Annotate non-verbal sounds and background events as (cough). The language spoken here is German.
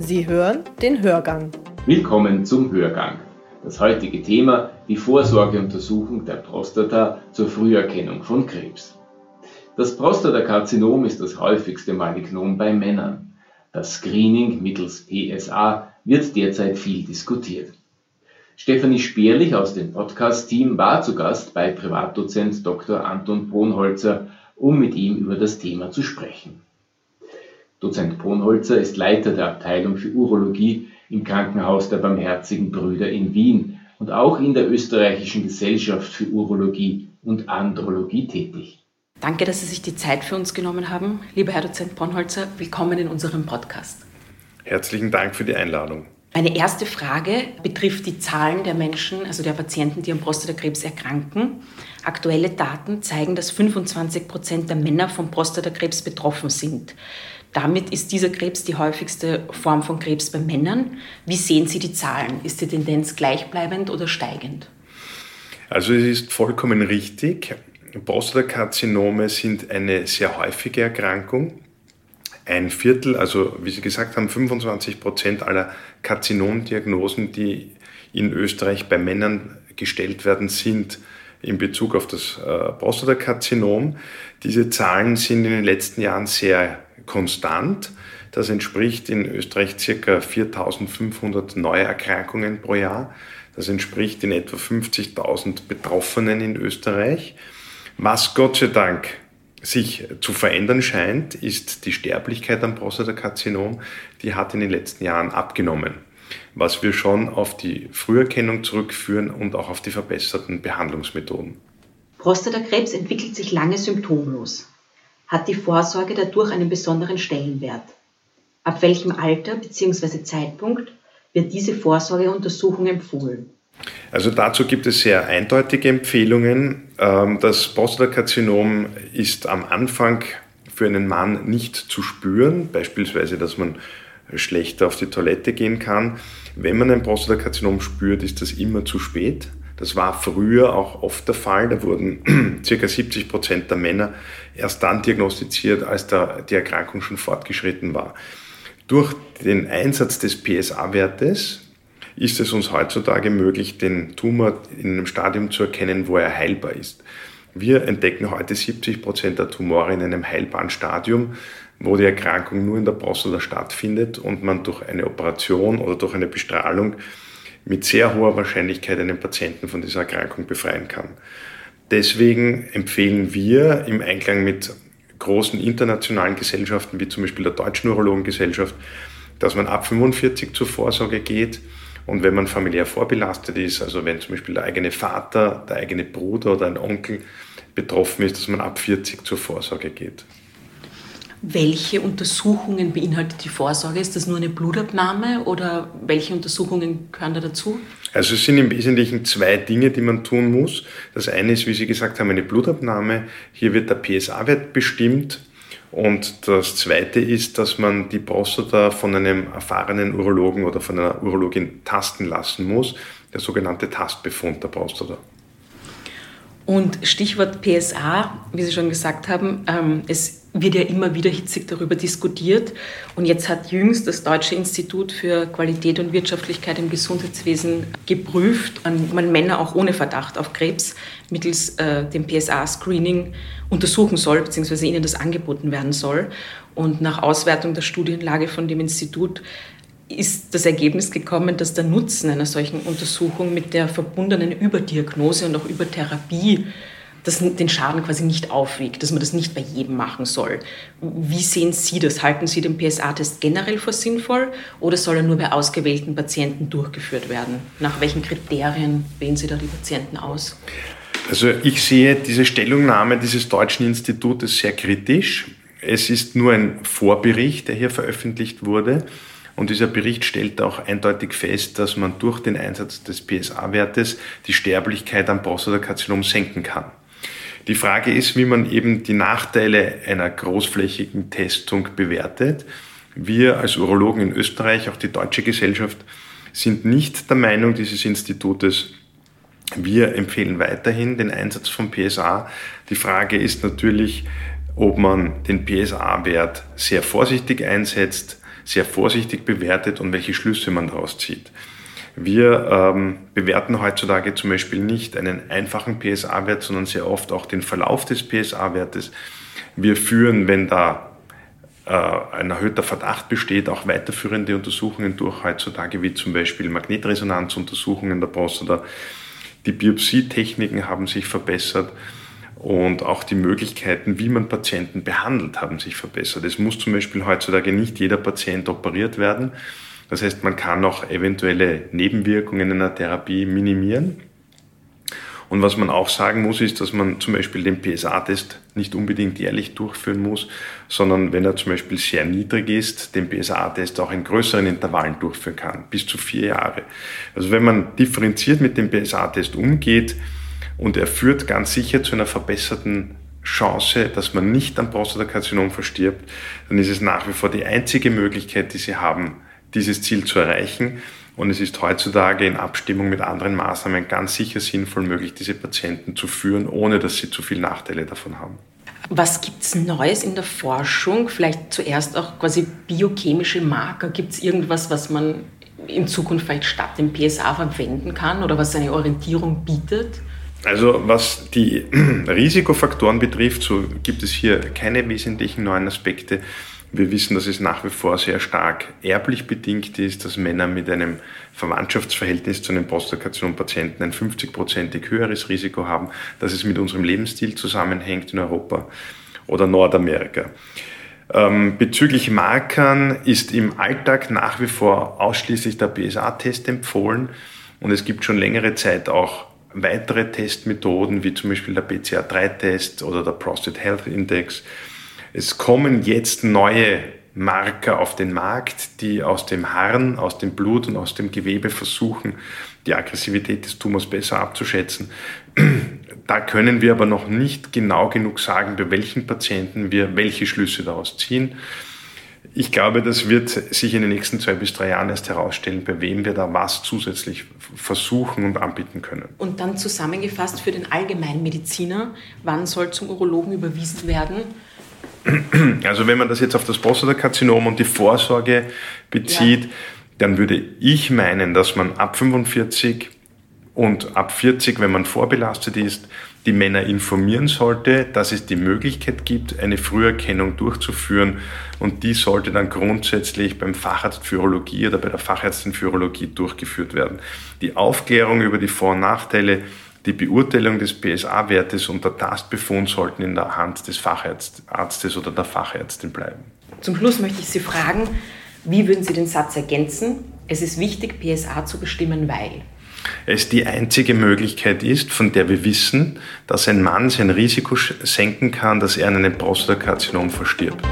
Sie hören den Hörgang. Willkommen zum Hörgang. Das heutige Thema die Vorsorgeuntersuchung der Prostata zur Früherkennung von Krebs. Das Prostatakarzinom ist das häufigste Malignom bei Männern. Das Screening mittels PSA wird derzeit viel diskutiert. Stefanie Speerlich aus dem Podcast-Team war zu Gast bei Privatdozent Dr. Anton Brunholzer, um mit ihm über das Thema zu sprechen. Dozent Brunholzer ist Leiter der Abteilung für Urologie im Krankenhaus der Barmherzigen Brüder in Wien und auch in der Österreichischen Gesellschaft für Urologie und Andrologie tätig. Danke, dass Sie sich die Zeit für uns genommen haben. Lieber Herr Dozent Brunholzer, willkommen in unserem Podcast. Herzlichen Dank für die Einladung. Meine erste Frage betrifft die Zahlen der Menschen, also der Patienten, die am Prostatakrebs erkranken. Aktuelle Daten zeigen, dass 25 Prozent der Männer vom Prostatakrebs betroffen sind. Damit ist dieser Krebs die häufigste Form von Krebs bei Männern. Wie sehen Sie die Zahlen? Ist die Tendenz gleichbleibend oder steigend? Also es ist vollkommen richtig. Prostatakarzinome sind eine sehr häufige Erkrankung. Ein Viertel, also wie Sie gesagt haben, 25 Prozent aller Karzinomdiagnosen, die in Österreich bei Männern gestellt werden, sind in Bezug auf das äh, Prostatakarzinom. Diese Zahlen sind in den letzten Jahren sehr konstant. Das entspricht in Österreich ca. 4500 Neuerkrankungen pro Jahr. Das entspricht in etwa 50.000 Betroffenen in Österreich. Was Gott sei Dank sich zu verändern scheint, ist die Sterblichkeit am Prostatakarzinom. Die hat in den letzten Jahren abgenommen, was wir schon auf die Früherkennung zurückführen und auch auf die verbesserten Behandlungsmethoden. Prostatakrebs entwickelt sich lange symptomlos hat die Vorsorge dadurch einen besonderen Stellenwert. Ab welchem Alter bzw. Zeitpunkt wird diese Vorsorgeuntersuchung empfohlen? Also dazu gibt es sehr eindeutige Empfehlungen. Ähm, das Prostatakarzinom ist am Anfang für einen Mann nicht zu spüren, beispielsweise, dass man schlechter auf die Toilette gehen kann. Wenn man ein Prostatakarzinom spürt, ist das immer zu spät. Das war früher auch oft der Fall. Da wurden (clears throat) circa 70 Prozent der Männer erst dann diagnostiziert, als der, die Erkrankung schon fortgeschritten war. Durch den Einsatz des PSA-Wertes ist es uns heutzutage möglich, den Tumor in einem Stadium zu erkennen, wo er heilbar ist. Wir entdecken heute 70 Prozent der Tumore in einem heilbaren Stadium, wo die Erkrankung nur in der Prostata stattfindet und man durch eine Operation oder durch eine Bestrahlung mit sehr hoher Wahrscheinlichkeit einen Patienten von dieser Erkrankung befreien kann. Deswegen empfehlen wir im Einklang mit großen internationalen Gesellschaften, wie zum Beispiel der Deutschen Urologengesellschaft, dass man ab 45 zur Vorsorge geht. Und wenn man familiär vorbelastet ist, also wenn zum Beispiel der eigene Vater, der eigene Bruder oder ein Onkel betroffen ist, dass man ab 40 zur Vorsorge geht. Welche Untersuchungen beinhaltet die Vorsorge? Ist das nur eine Blutabnahme oder welche Untersuchungen gehören da dazu? Also es sind im Wesentlichen zwei Dinge, die man tun muss. Das eine ist, wie Sie gesagt haben, eine Blutabnahme. Hier wird der PSA-Wert bestimmt. Und das zweite ist, dass man die Prostata von einem erfahrenen Urologen oder von einer Urologin tasten lassen muss. Der sogenannte Tastbefund der Prostata. Und Stichwort PSA, wie Sie schon gesagt haben, ähm, es wird ja immer wieder hitzig darüber diskutiert. Und jetzt hat jüngst das Deutsche Institut für Qualität und Wirtschaftlichkeit im Gesundheitswesen geprüft, an man Männer auch ohne Verdacht auf Krebs mittels äh, dem PSA-Screening untersuchen soll, beziehungsweise ihnen das angeboten werden soll. Und nach Auswertung der Studienlage von dem Institut ist das Ergebnis gekommen, dass der Nutzen einer solchen Untersuchung mit der verbundenen Überdiagnose und auch Übertherapie das den Schaden quasi nicht aufwiegt, dass man das nicht bei jedem machen soll. Wie sehen Sie das? Halten Sie den PSA-Test generell für sinnvoll oder soll er nur bei ausgewählten Patienten durchgeführt werden? Nach welchen Kriterien wählen Sie da die Patienten aus? Also ich sehe diese Stellungnahme dieses deutschen Institutes sehr kritisch. Es ist nur ein Vorbericht, der hier veröffentlicht wurde. Und dieser Bericht stellt auch eindeutig fest, dass man durch den Einsatz des PSA-Wertes die Sterblichkeit am Prostatakarzinom senken kann. Die Frage ist, wie man eben die Nachteile einer großflächigen Testung bewertet. Wir als Urologen in Österreich, auch die deutsche Gesellschaft, sind nicht der Meinung dieses Institutes. Wir empfehlen weiterhin den Einsatz von PSA. Die Frage ist natürlich, ob man den PSA-Wert sehr vorsichtig einsetzt, sehr vorsichtig bewertet und welche Schlüsse man daraus zieht. Wir ähm, bewerten heutzutage zum Beispiel nicht einen einfachen PSA-Wert, sondern sehr oft auch den Verlauf des PSA-Wertes. Wir führen, wenn da äh, ein erhöhter Verdacht besteht, auch weiterführende Untersuchungen durch heutzutage, wie zum Beispiel Magnetresonanzuntersuchungen der Prostata. Die Biopsietechniken haben sich verbessert und auch die Möglichkeiten, wie man Patienten behandelt, haben sich verbessert. Es muss zum Beispiel heutzutage nicht jeder Patient operiert werden. Das heißt, man kann auch eventuelle Nebenwirkungen in einer Therapie minimieren. Und was man auch sagen muss, ist, dass man zum Beispiel den PSA-Test nicht unbedingt jährlich durchführen muss, sondern wenn er zum Beispiel sehr niedrig ist, den PSA-Test auch in größeren Intervallen durchführen kann, bis zu vier Jahre. Also wenn man differenziert mit dem PSA-Test umgeht und er führt ganz sicher zu einer verbesserten Chance, dass man nicht am Prostatakarzinom verstirbt, dann ist es nach wie vor die einzige Möglichkeit, die Sie haben, dieses Ziel zu erreichen. Und es ist heutzutage in Abstimmung mit anderen Maßnahmen ganz sicher sinnvoll möglich, diese Patienten zu führen, ohne dass sie zu viele Nachteile davon haben. Was gibt es Neues in der Forschung? Vielleicht zuerst auch quasi biochemische Marker. Gibt es irgendwas, was man in Zukunft vielleicht statt dem PSA verwenden kann oder was eine Orientierung bietet? Also was die (clears throat) Risikofaktoren betrifft, so gibt es hier keine wesentlichen neuen Aspekte. Wir wissen, dass es nach wie vor sehr stark erblich bedingt ist, dass Männer mit einem Verwandtschaftsverhältnis zu einem Prostatakarzinom-Patienten ein 50-prozentig höheres Risiko haben, dass es mit unserem Lebensstil zusammenhängt in Europa oder Nordamerika. Ähm, bezüglich Markern ist im Alltag nach wie vor ausschließlich der PSA-Test empfohlen und es gibt schon längere Zeit auch weitere Testmethoden, wie zum Beispiel der BCA3-Test oder der Prostate Health Index, es kommen jetzt neue Marker auf den Markt, die aus dem Harn, aus dem Blut und aus dem Gewebe versuchen, die Aggressivität des Tumors besser abzuschätzen. Da können wir aber noch nicht genau genug sagen, bei welchen Patienten wir welche Schlüsse daraus ziehen. Ich glaube, das wird sich in den nächsten zwei bis drei Jahren erst herausstellen, bei wem wir da was zusätzlich versuchen und anbieten können. Und dann zusammengefasst für den Allgemeinmediziner, wann soll zum Urologen überwiesen werden? Also wenn man das jetzt auf das Prostatakarzinom und die Vorsorge bezieht, ja. dann würde ich meinen, dass man ab 45 und ab 40, wenn man vorbelastet ist, die Männer informieren sollte, dass es die Möglichkeit gibt, eine Früherkennung durchzuführen und die sollte dann grundsätzlich beim Facharzt für Urologie oder bei der Fachärztin für Urologie durchgeführt werden. Die Aufklärung über die Vor- und Nachteile die Beurteilung des PSA-Wertes und der Tastbefund sollten in der Hand des Facharztes oder der Fachärztin bleiben. Zum Schluss möchte ich Sie fragen, wie würden Sie den Satz ergänzen? Es ist wichtig, PSA zu bestimmen, weil es die einzige Möglichkeit ist, von der wir wissen, dass ein Mann sein Risiko senken kann, dass er an einem Prostatakarzinom verstirbt.